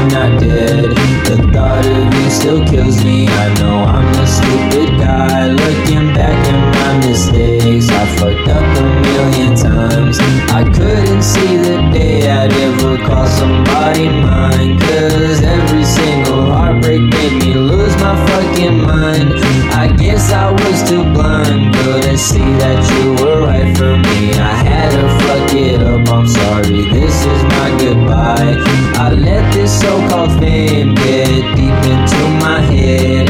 I'm not dead. The thought of you still kills me. I know I'm the stupid guy looking back at my mistakes. I fucked up a million times. I couldn't see the day I'd ever call somebody mine. Cause every single heartbreak made me lose my fucking mind. I guess I was too blind, but I see that you were right for me. I had to fuck it up, I'm sorry, this is my goodbye. I let this so called fame get deep into my head.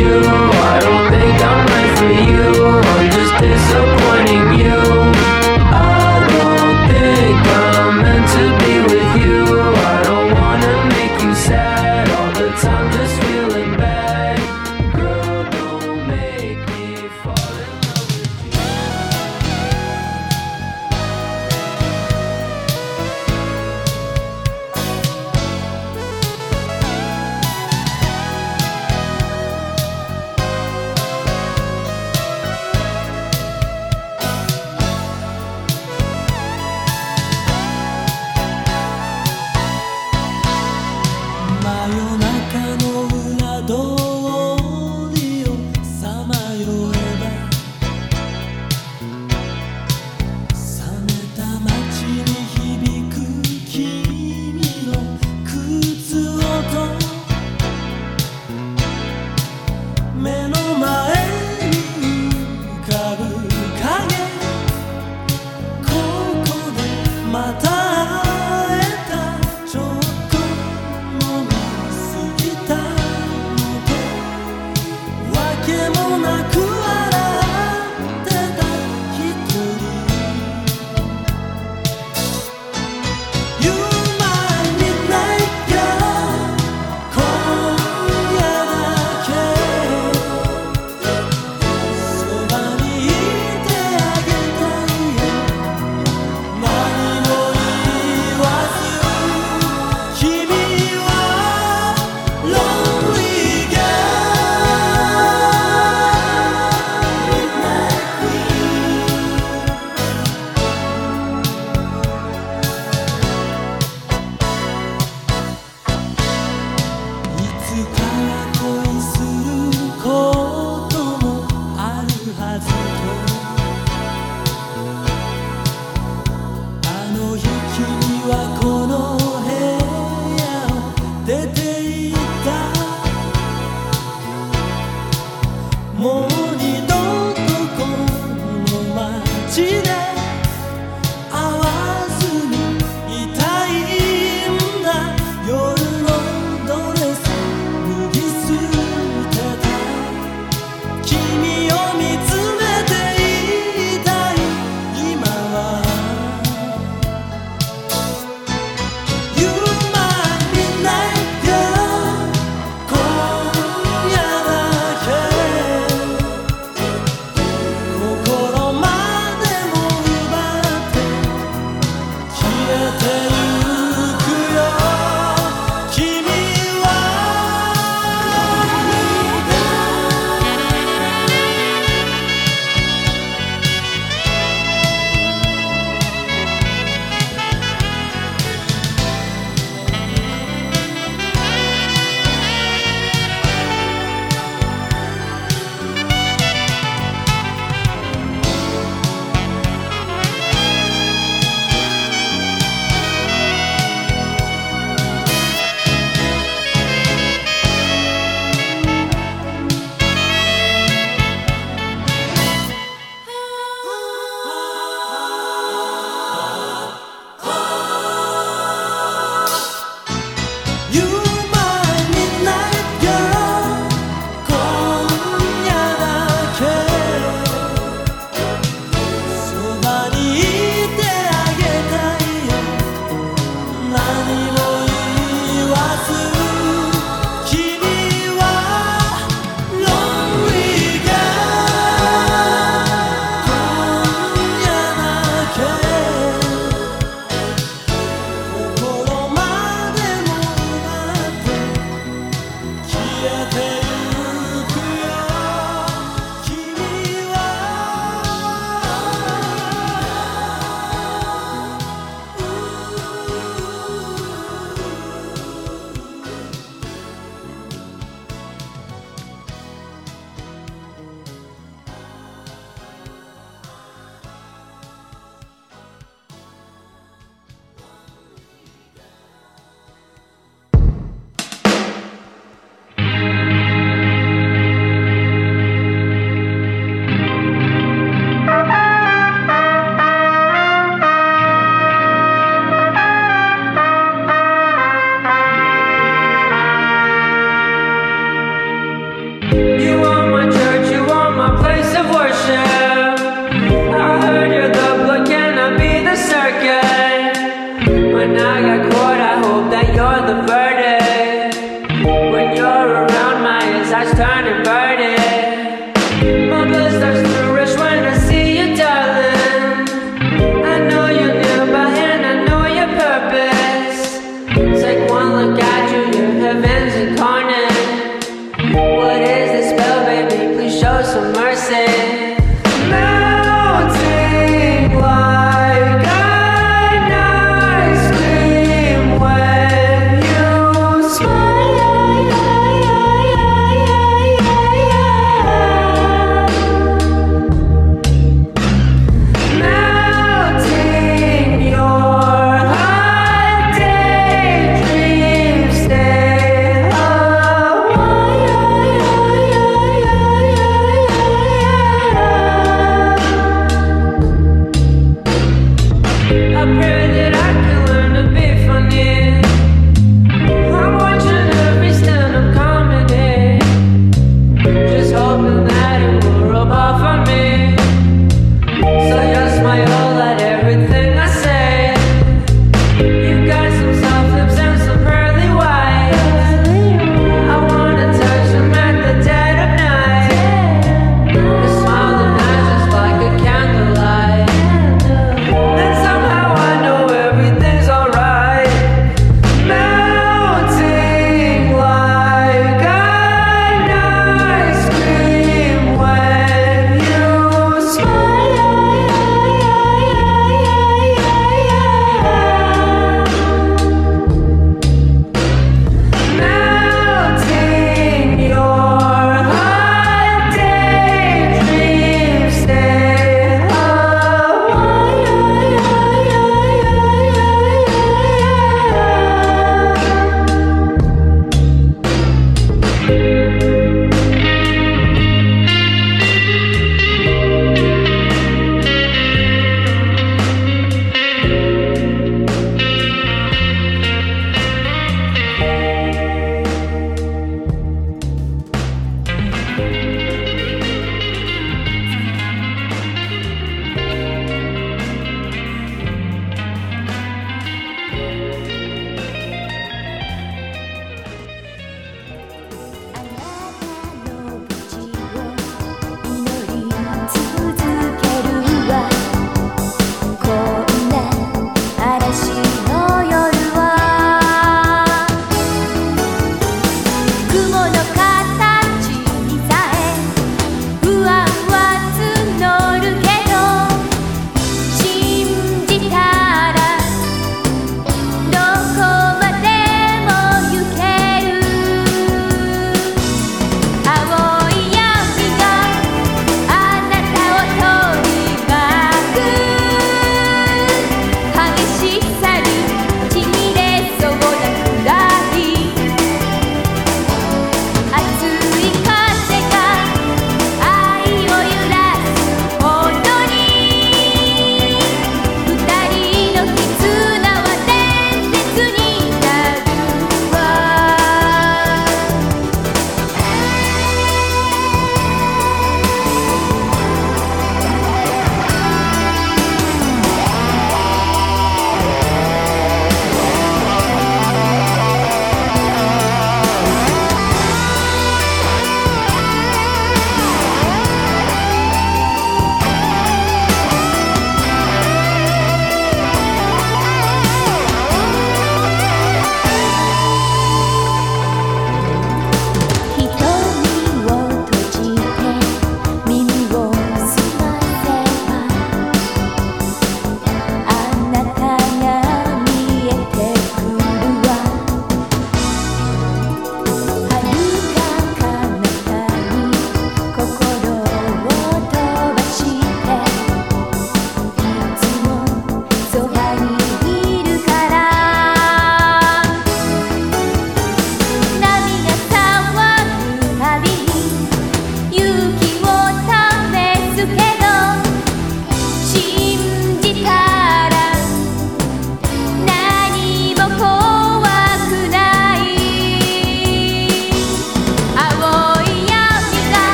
you.